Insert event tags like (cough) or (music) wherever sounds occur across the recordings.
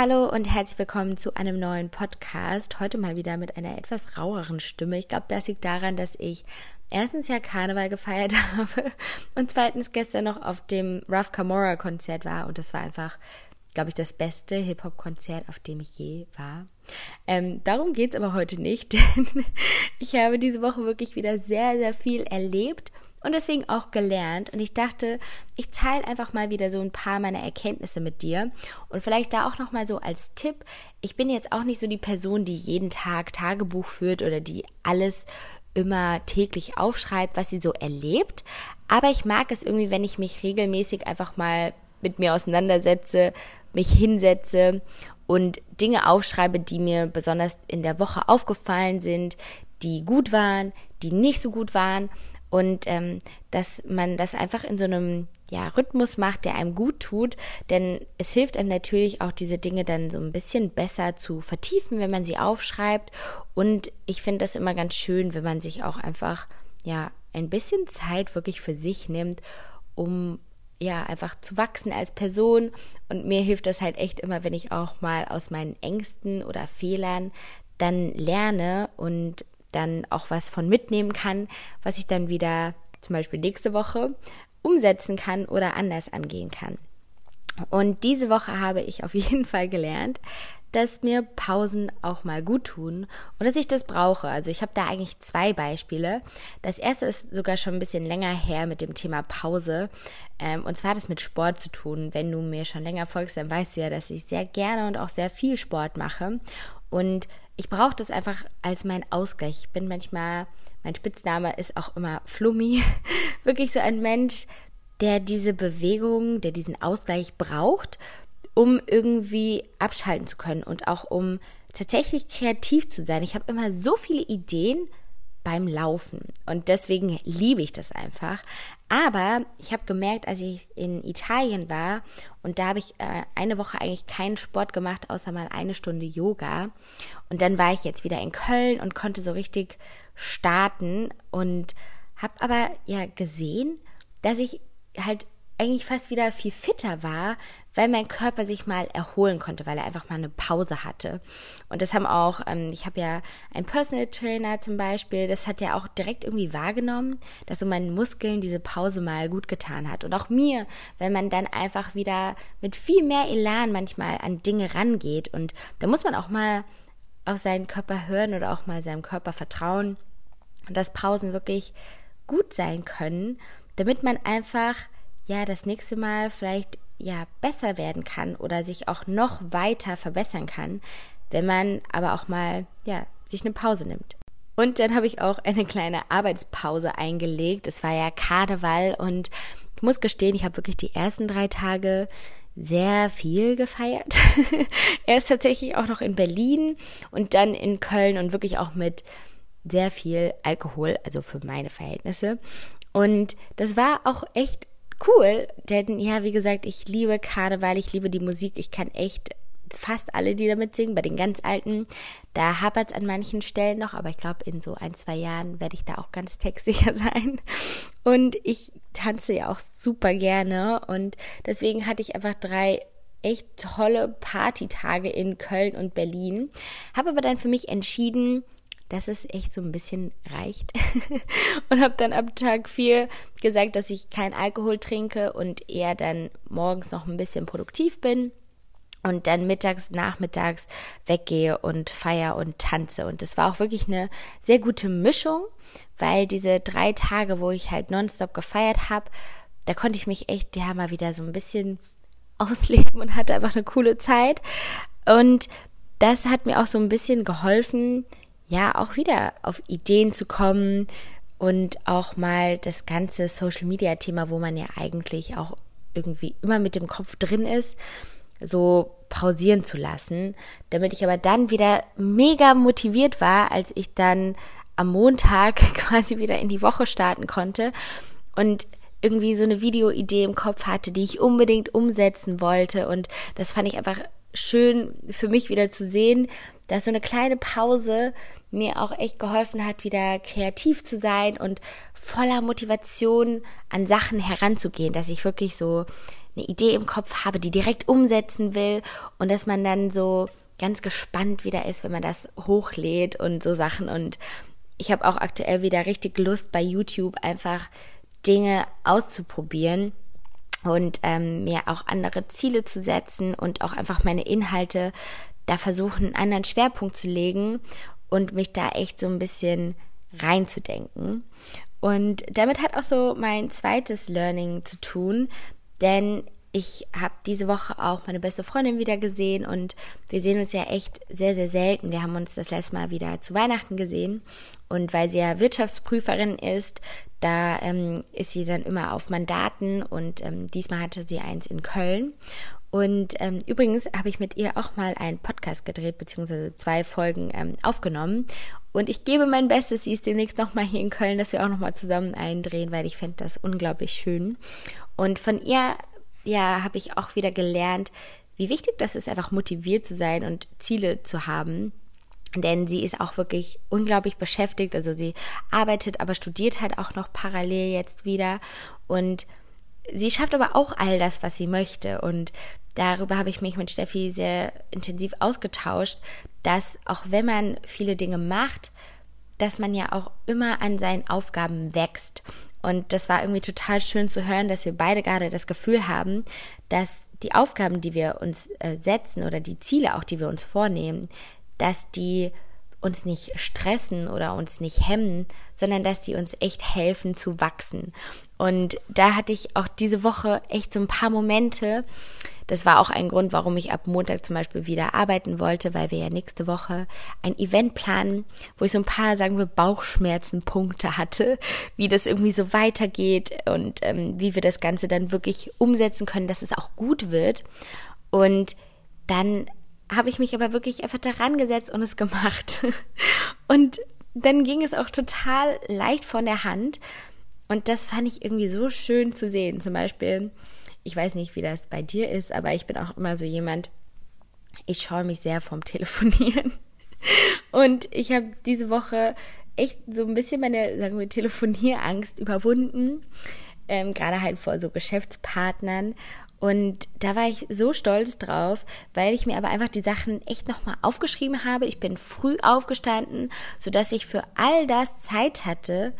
Hallo und herzlich willkommen zu einem neuen Podcast. Heute mal wieder mit einer etwas raueren Stimme. Ich glaube, das liegt daran, dass ich erstens ja Karneval gefeiert (laughs) habe und zweitens gestern noch auf dem Rough Camorra Konzert war und das war einfach, glaube ich, das beste Hip-Hop-Konzert, auf dem ich je war. Ähm, darum geht's aber heute nicht, (laughs) denn ich habe diese Woche wirklich wieder sehr, sehr viel erlebt und deswegen auch gelernt. Und ich dachte, ich teile einfach mal wieder so ein paar meiner Erkenntnisse mit dir. Und vielleicht da auch nochmal so als Tipp. Ich bin jetzt auch nicht so die Person, die jeden Tag Tagebuch führt oder die alles immer täglich aufschreibt, was sie so erlebt. Aber ich mag es irgendwie, wenn ich mich regelmäßig einfach mal mit mir auseinandersetze, mich hinsetze und Dinge aufschreibe, die mir besonders in der Woche aufgefallen sind, die gut waren, die nicht so gut waren und ähm, dass man das einfach in so einem ja, Rhythmus macht, der einem gut tut, denn es hilft einem natürlich auch diese Dinge dann so ein bisschen besser zu vertiefen, wenn man sie aufschreibt und ich finde das immer ganz schön, wenn man sich auch einfach ja ein bisschen Zeit wirklich für sich nimmt, um ja, einfach zu wachsen als Person. Und mir hilft das halt echt immer, wenn ich auch mal aus meinen Ängsten oder Fehlern dann lerne und dann auch was von mitnehmen kann, was ich dann wieder zum Beispiel nächste Woche umsetzen kann oder anders angehen kann. Und diese Woche habe ich auf (laughs) jeden Fall gelernt, dass mir Pausen auch mal gut tun und dass ich das brauche. Also ich habe da eigentlich zwei Beispiele. Das erste ist sogar schon ein bisschen länger her mit dem Thema Pause. Ähm, und zwar hat es mit Sport zu tun. Wenn du mir schon länger folgst, dann weißt du ja, dass ich sehr gerne und auch sehr viel Sport mache. Und ich brauche das einfach als mein Ausgleich. Ich bin manchmal, mein Spitzname ist auch immer Flummi, (laughs) wirklich so ein Mensch, der diese Bewegung, der diesen Ausgleich braucht, um irgendwie abschalten zu können und auch um tatsächlich kreativ zu sein. Ich habe immer so viele Ideen, beim Laufen. Und deswegen liebe ich das einfach. Aber ich habe gemerkt, als ich in Italien war und da habe ich äh, eine Woche eigentlich keinen Sport gemacht, außer mal eine Stunde Yoga. Und dann war ich jetzt wieder in Köln und konnte so richtig starten und habe aber ja gesehen, dass ich halt eigentlich fast wieder viel fitter war, weil mein Körper sich mal erholen konnte, weil er einfach mal eine Pause hatte. Und das haben auch, ähm, ich habe ja einen Personal Trainer zum Beispiel, das hat ja auch direkt irgendwie wahrgenommen, dass so meinen Muskeln diese Pause mal gut getan hat. Und auch mir, wenn man dann einfach wieder mit viel mehr Elan manchmal an Dinge rangeht. Und da muss man auch mal auf seinen Körper hören oder auch mal seinem Körper vertrauen, dass Pausen wirklich gut sein können, damit man einfach ja das nächste Mal vielleicht ja besser werden kann oder sich auch noch weiter verbessern kann, wenn man aber auch mal ja sich eine Pause nimmt. Und dann habe ich auch eine kleine Arbeitspause eingelegt. Es war ja Karneval und ich muss gestehen, ich habe wirklich die ersten drei Tage sehr viel gefeiert. (laughs) er ist tatsächlich auch noch in Berlin und dann in Köln und wirklich auch mit sehr viel Alkohol, also für meine Verhältnisse. Und das war auch echt cool, denn ja, wie gesagt, ich liebe Karneval, ich liebe die Musik, ich kann echt fast alle Lieder mitsingen. Bei den ganz alten, da hapert es an manchen Stellen noch, aber ich glaube, in so ein, zwei Jahren werde ich da auch ganz textsicher (laughs) sein. Und ich tanze ja auch super gerne und deswegen hatte ich einfach drei echt tolle Partytage in Köln und Berlin. Habe aber dann für mich entschieden, dass es echt so ein bisschen reicht. (laughs) und habe dann ab Tag 4 gesagt, dass ich kein Alkohol trinke und eher dann morgens noch ein bisschen produktiv bin und dann mittags, nachmittags weggehe und feier und tanze. Und das war auch wirklich eine sehr gute Mischung, weil diese drei Tage, wo ich halt nonstop gefeiert habe, da konnte ich mich echt ja mal wieder so ein bisschen ausleben und hatte einfach eine coole Zeit. Und das hat mir auch so ein bisschen geholfen, ja auch wieder auf Ideen zu kommen und auch mal das ganze Social Media Thema, wo man ja eigentlich auch irgendwie immer mit dem Kopf drin ist, so pausieren zu lassen, damit ich aber dann wieder mega motiviert war, als ich dann am Montag (laughs) quasi wieder in die Woche starten konnte und irgendwie so eine Videoidee im Kopf hatte, die ich unbedingt umsetzen wollte. Und das fand ich einfach schön für mich wieder zu sehen, dass so eine kleine Pause mir auch echt geholfen hat, wieder kreativ zu sein und voller Motivation an Sachen heranzugehen, dass ich wirklich so eine Idee im Kopf habe, die direkt umsetzen will und dass man dann so ganz gespannt wieder ist, wenn man das hochlädt und so Sachen. Und ich habe auch aktuell wieder richtig Lust bei YouTube einfach Dinge auszuprobieren und ähm, mir auch andere Ziele zu setzen und auch einfach meine Inhalte da versuchen, einen anderen Schwerpunkt zu legen und mich da echt so ein bisschen reinzudenken. Und damit hat auch so mein zweites Learning zu tun, denn ich habe diese Woche auch meine beste Freundin wieder gesehen und wir sehen uns ja echt sehr, sehr selten. Wir haben uns das letzte Mal wieder zu Weihnachten gesehen und weil sie ja Wirtschaftsprüferin ist, da ähm, ist sie dann immer auf Mandaten und ähm, diesmal hatte sie eins in Köln. Und ähm, übrigens habe ich mit ihr auch mal einen Podcast gedreht, beziehungsweise zwei Folgen ähm, aufgenommen. Und ich gebe mein Bestes, sie ist demnächst nochmal hier in Köln, dass wir auch nochmal zusammen eindrehen, weil ich fände das unglaublich schön. Und von ihr, ja, habe ich auch wieder gelernt, wie wichtig das ist, einfach motiviert zu sein und Ziele zu haben. Denn sie ist auch wirklich unglaublich beschäftigt. Also sie arbeitet, aber studiert halt auch noch parallel jetzt wieder. Und sie schafft aber auch all das, was sie möchte. Und darüber habe ich mich mit Steffi sehr intensiv ausgetauscht, dass auch wenn man viele Dinge macht, dass man ja auch immer an seinen Aufgaben wächst. Und das war irgendwie total schön zu hören, dass wir beide gerade das Gefühl haben, dass die Aufgaben, die wir uns äh, setzen oder die Ziele auch, die wir uns vornehmen, dass die uns nicht stressen oder uns nicht hemmen, sondern dass die uns echt helfen zu wachsen. Und da hatte ich auch diese Woche echt so ein paar Momente. Das war auch ein Grund, warum ich ab Montag zum Beispiel wieder arbeiten wollte, weil wir ja nächste Woche ein Event planen, wo ich so ein paar, sagen wir, Bauchschmerzenpunkte hatte, wie das irgendwie so weitergeht und ähm, wie wir das Ganze dann wirklich umsetzen können, dass es auch gut wird. Und dann habe ich mich aber wirklich einfach daran gesetzt und es gemacht. (laughs) Und dann ging es auch total leicht von der Hand. Und das fand ich irgendwie so schön zu sehen. Zum Beispiel, ich weiß nicht, wie das bei dir ist, aber ich bin auch immer so jemand, ich schaue mich sehr vom Telefonieren. (laughs) Und ich habe diese Woche echt so ein bisschen meine, sagen wir, Telefonierangst überwunden. Ähm, gerade halt vor so Geschäftspartnern und da war ich so stolz drauf, weil ich mir aber einfach die Sachen echt nochmal aufgeschrieben habe. Ich bin früh aufgestanden, sodass ich für all das Zeit hatte,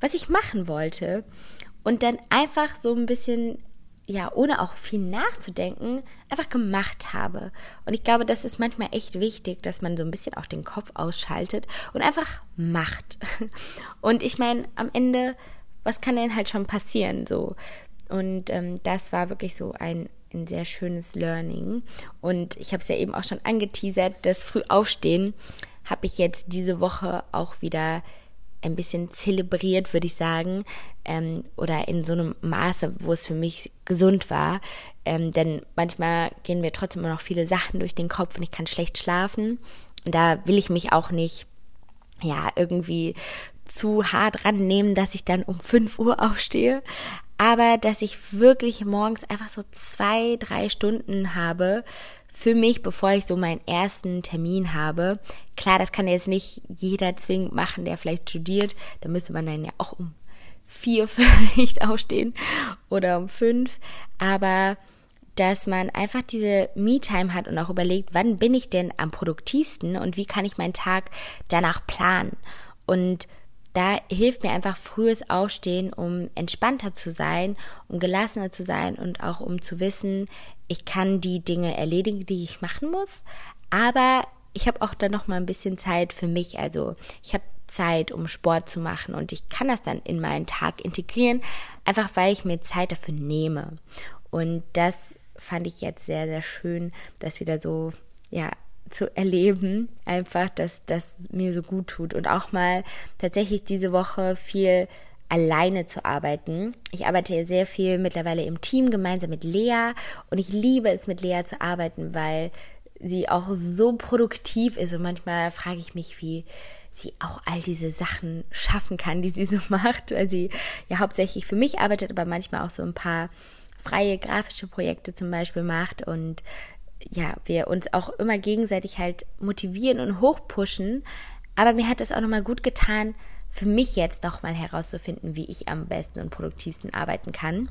was ich machen wollte. Und dann einfach so ein bisschen, ja, ohne auch viel nachzudenken, einfach gemacht habe. Und ich glaube, das ist manchmal echt wichtig, dass man so ein bisschen auch den Kopf ausschaltet und einfach macht. (laughs) Und ich meine, am Ende, was kann denn halt schon passieren? So, und ähm, das war wirklich so ein, ein sehr schönes Learning. Und ich habe es ja eben auch schon angeteasert, das Frühaufstehen habe ich jetzt diese Woche auch wieder ein bisschen zelebriert, würde ich sagen, ähm, oder in so einem Maße, wo es für mich gesund war. Ähm, denn manchmal gehen mir trotzdem immer noch viele Sachen durch den Kopf und ich kann schlecht schlafen. Und da will ich mich auch nicht, ja, irgendwie zu hart rannehmen, dass ich dann um 5 Uhr (laughs) aufstehe aber dass ich wirklich morgens einfach so zwei, drei Stunden habe für mich, bevor ich so meinen ersten Termin habe. Klar, das kann jetzt nicht jeder zwingend machen, der vielleicht studiert. Da müsste man dann ja auch um vier (laughs) vielleicht aufstehen oder um fünf. Aber dass man einfach diese Me-Time hat und auch überlegt, wann bin ich denn am produktivsten und wie kann ich meinen Tag danach planen. Und da hilft mir einfach frühes Aufstehen, um entspannter zu sein, um gelassener zu sein und auch um zu wissen, ich kann die Dinge erledigen, die ich machen muss, aber ich habe auch dann noch mal ein bisschen Zeit für mich, also ich habe Zeit, um Sport zu machen und ich kann das dann in meinen Tag integrieren, einfach weil ich mir Zeit dafür nehme. Und das fand ich jetzt sehr, sehr schön, das wieder so, ja, zu erleben, einfach, dass das mir so gut tut. Und auch mal tatsächlich diese Woche viel alleine zu arbeiten. Ich arbeite sehr viel mittlerweile im Team gemeinsam mit Lea und ich liebe es mit Lea zu arbeiten, weil sie auch so produktiv ist. Und manchmal frage ich mich, wie sie auch all diese Sachen schaffen kann, die sie so (laughs) macht, weil sie ja hauptsächlich für mich arbeitet, aber manchmal auch so ein paar freie grafische Projekte zum Beispiel macht. Und ja, wir uns auch immer gegenseitig halt motivieren und hochpushen. Aber mir hat es auch nochmal gut getan, für mich jetzt nochmal herauszufinden, wie ich am besten und produktivsten arbeiten kann.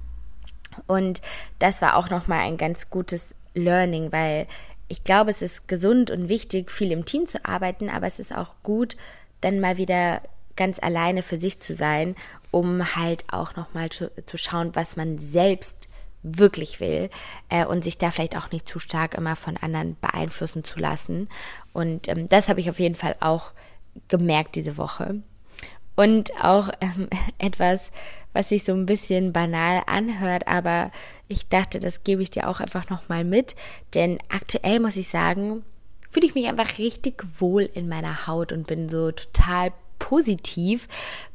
Und das war auch nochmal ein ganz gutes Learning, weil ich glaube, es ist gesund und wichtig, viel im Team zu arbeiten, aber es ist auch gut, dann mal wieder ganz alleine für sich zu sein, um halt auch nochmal zu, zu schauen, was man selbst wirklich will äh, und sich da vielleicht auch nicht zu stark immer von anderen beeinflussen zu lassen. Und ähm, das habe ich auf jeden Fall auch gemerkt diese Woche. Und auch (laughs) ähm, etwas, was sich so ein bisschen banal anhört, aber ich dachte, das gebe ich dir auch einfach nochmal mit, denn aktuell muss ich sagen, fühle ich mich einfach richtig wohl in meiner Haut und bin so total positiv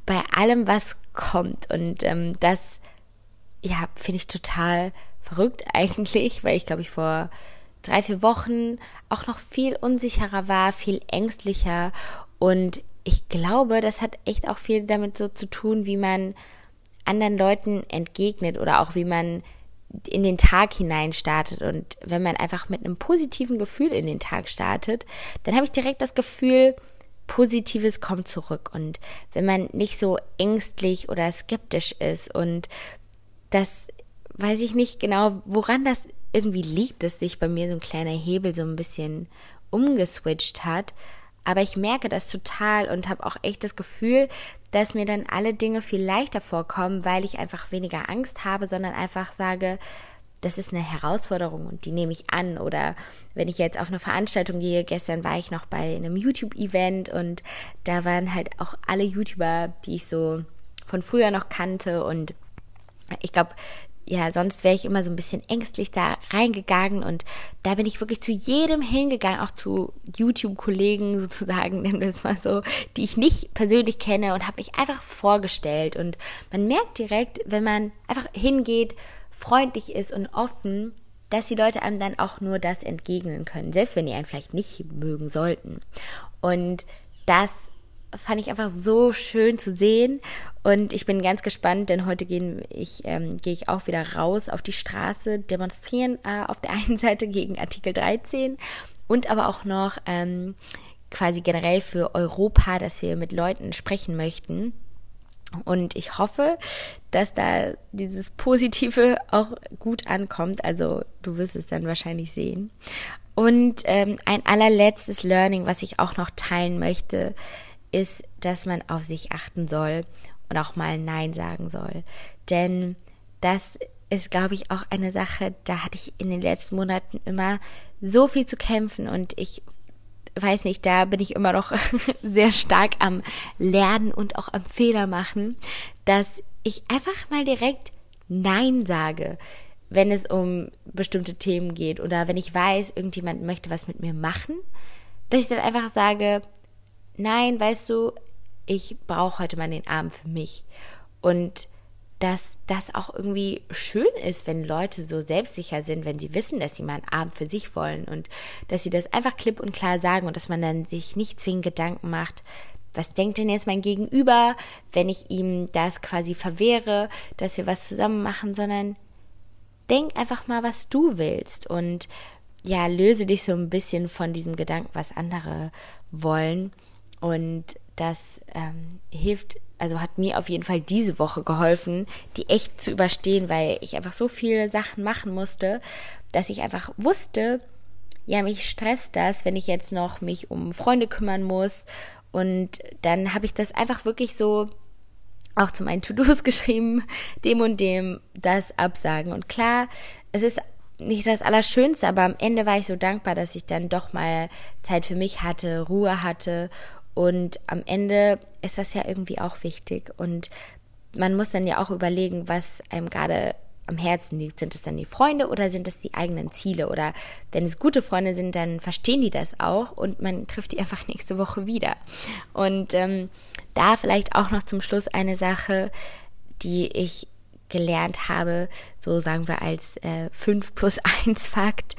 bei allem, was kommt. Und ähm, das ja, finde ich total verrückt (laughs) eigentlich, weil ich glaube ich vor drei, vier Wochen auch noch viel unsicherer war, viel ängstlicher und ich glaube, das hat echt auch viel damit so zu tun, wie man anderen Leuten entgegnet oder auch wie man in den Tag hinein startet. Und wenn man einfach mit einem positiven Gefühl in den Tag startet, dann habe ich direkt das Gefühl, Positives kommt zurück. Und wenn man nicht so ängstlich oder skeptisch ist und das weiß ich nicht genau, woran das irgendwie liegt, dass sich bei mir so ein kleiner Hebel so ein bisschen umgeswitcht hat. Aber ich merke das total und habe auch echt das Gefühl, dass mir dann alle Dinge viel leichter vorkommen, weil ich einfach weniger Angst habe, sondern einfach sage, das ist eine Herausforderung und die nehme ich an. Oder wenn ich jetzt auf eine Veranstaltung gehe, gestern war ich noch bei einem YouTube-Event und da waren halt auch alle YouTuber, die ich so von früher noch kannte und ich glaube, ja, sonst wäre ich immer so ein bisschen ängstlich da reingegangen und da bin ich wirklich zu jedem hingegangen, auch zu YouTube-Kollegen (laughs) sozusagen, nennen wir es mal so, die ich nicht persönlich kenne und habe mich einfach vorgestellt und man merkt direkt, wenn man einfach hingeht, freundlich ist und offen, dass die Leute einem dann auch nur das entgegnen können, selbst wenn die einen vielleicht nicht mögen sollten. Und das fand ich einfach so schön zu sehen und ich bin ganz gespannt, denn heute gehen ich, ähm, gehe ich auch wieder raus auf die Straße, demonstrieren äh, auf der einen (laughs) Seite gegen Artikel 13 und aber auch noch ähm, quasi generell für Europa, dass wir mit Leuten sprechen möchten. Und ich hoffe, dass da dieses Positive (laughs) auch gut ankommt. Also du wirst es dann wahrscheinlich sehen. Und ähm, ein allerletztes Learning, was ich auch noch teilen möchte, ist, dass man auf sich achten soll und auch mal Nein sagen soll. Denn das ist, glaube ich, auch eine Sache, da hatte ich in den letzten Monaten immer so viel zu kämpfen und ich weiß nicht, da bin ich immer noch (laughs) sehr stark am Lernen und auch am Fehler machen, dass ich einfach mal direkt Nein sage, wenn es um bestimmte Themen geht oder wenn ich weiß, irgendjemand möchte was mit mir machen, dass ich dann einfach sage, nein, weißt du, ich brauche heute mal den Abend für mich. Und dass das auch irgendwie schön ist, wenn Leute so selbstsicher sind, wenn sie wissen, dass sie mal einen Abend für sich wollen und dass sie das einfach klipp und klar sagen und dass man dann sich nicht zwingend Gedanken macht, was denkt denn jetzt mein Gegenüber, wenn ich ihm das quasi verwehre, dass wir was zusammen machen, sondern denk einfach mal, was du willst und ja, löse dich so ein bisschen von diesem Gedanken, was andere wollen und das ähm, hilft, also hat mir auf jeden Fall diese Woche geholfen, die echt zu überstehen, weil ich einfach so viele Sachen machen musste, dass ich einfach wusste, ja, mich stresst das, wenn ich jetzt noch mich um Freunde kümmern muss. Und dann habe ich das einfach wirklich so auch zu meinen To-Dos (laughs) geschrieben, dem und dem das absagen. Und klar, es ist nicht das Allerschönste, aber am Ende war ich so dankbar, dass ich dann doch mal Zeit für mich hatte, Ruhe hatte und am Ende ist das ja irgendwie auch wichtig. Und man muss dann ja auch überlegen, was einem gerade am Herzen liegt. Sind es dann die Freunde oder sind es die eigenen Ziele? Oder wenn es gute Freunde sind, dann verstehen die das auch und man trifft die einfach (laughs) nächste Woche wieder. Und ähm, da vielleicht auch noch zum Schluss eine Sache, die ich gelernt habe, so sagen wir als äh, 5 plus 1 Fakt,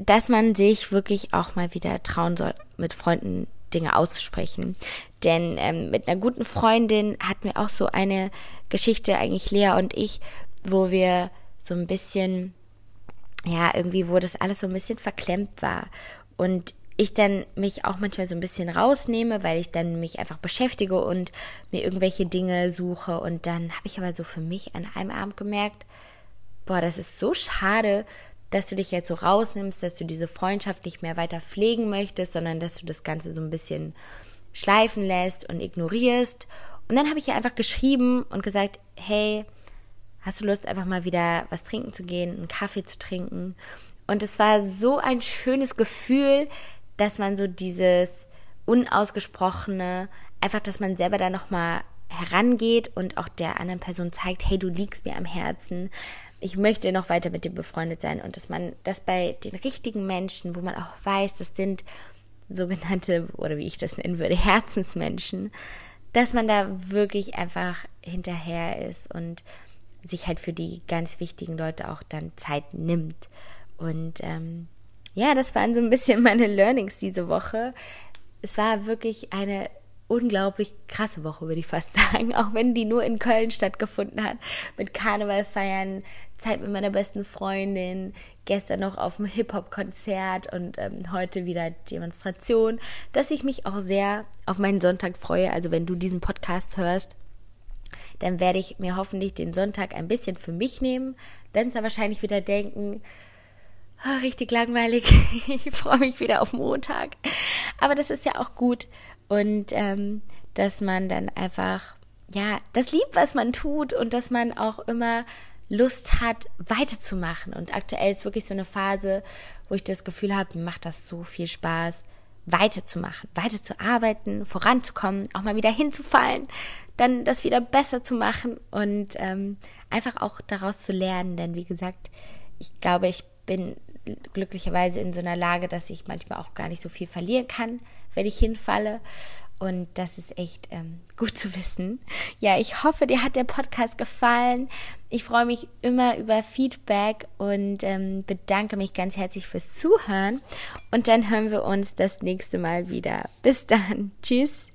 dass man sich wirklich auch mal wieder trauen soll, mit Freunden Dinge auszusprechen. Denn ähm, mit einer guten Freundin hatten wir auch so eine Geschichte, eigentlich Lea und ich, wo wir so ein bisschen, ja, irgendwie, wo das alles so ein bisschen verklemmt war. Und ich dann mich auch manchmal so ein bisschen rausnehme, weil ich dann mich einfach beschäftige und mir irgendwelche Dinge suche. Und dann habe ich aber so für mich an einem Abend gemerkt, boah, das ist so schade, dass du dich jetzt so rausnimmst, dass du diese Freundschaft nicht mehr weiter pflegen möchtest, sondern dass du das Ganze so ein bisschen schleifen lässt und ignorierst. Und dann habe ich ihr einfach geschrieben und gesagt, hey, hast du Lust, einfach mal wieder was trinken zu gehen, einen Kaffee zu trinken? Und es war so ein schönes Gefühl, dass man so dieses unausgesprochene, einfach, dass man selber da nochmal herangeht und auch der anderen Person zeigt, hey, du liegst mir am Herzen. Ich möchte noch weiter mit dir befreundet sein und dass man das bei den richtigen Menschen, wo man auch weiß, das sind sogenannte, oder wie ich das nennen würde, Herzensmenschen, dass man da wirklich einfach hinterher ist und sich halt für die ganz wichtigen Leute auch dann Zeit nimmt. Und ähm, ja, das waren so ein bisschen (laughs) meine Learnings diese Woche. Es war wirklich eine unglaublich krasse Woche, würde ich fast (laughs) sagen, auch wenn die nur in Köln stattgefunden hat, mit Karneval feiern, Zeit mit meiner besten Freundin, gestern noch auf dem Hip-Hop-Konzert und ähm, heute wieder Demonstration, dass ich mich auch sehr auf meinen Sonntag freue. Also wenn du diesen Podcast hörst, dann werde ich mir hoffentlich den Sonntag ein bisschen für mich nehmen, dann zwar wahrscheinlich wieder denken, oh, richtig langweilig, (laughs) ich freue mich wieder auf Montag. Aber das ist ja auch gut und ähm, dass man dann einfach, ja, das liebt, was man tut und dass man auch immer Lust hat, weiterzumachen. Und aktuell ist wirklich so eine Phase, wo ich das Gefühl habe, mir macht das so viel Spaß, weiterzumachen, weiterzuarbeiten, voranzukommen, auch mal wieder hinzufallen, dann das wieder besser zu machen und ähm, einfach auch daraus zu lernen. Denn wie gesagt, ich glaube, ich bin glücklicherweise in so einer Lage, dass ich manchmal auch gar nicht so viel verlieren kann, wenn ich hinfalle. Und das ist echt ähm, gut zu wissen. Ja, ich hoffe, dir hat der Podcast gefallen. Ich freue mich immer über Feedback und ähm, bedanke mich ganz herzlich fürs Zuhören. Und dann hören wir uns das nächste Mal wieder. Bis dann. Tschüss.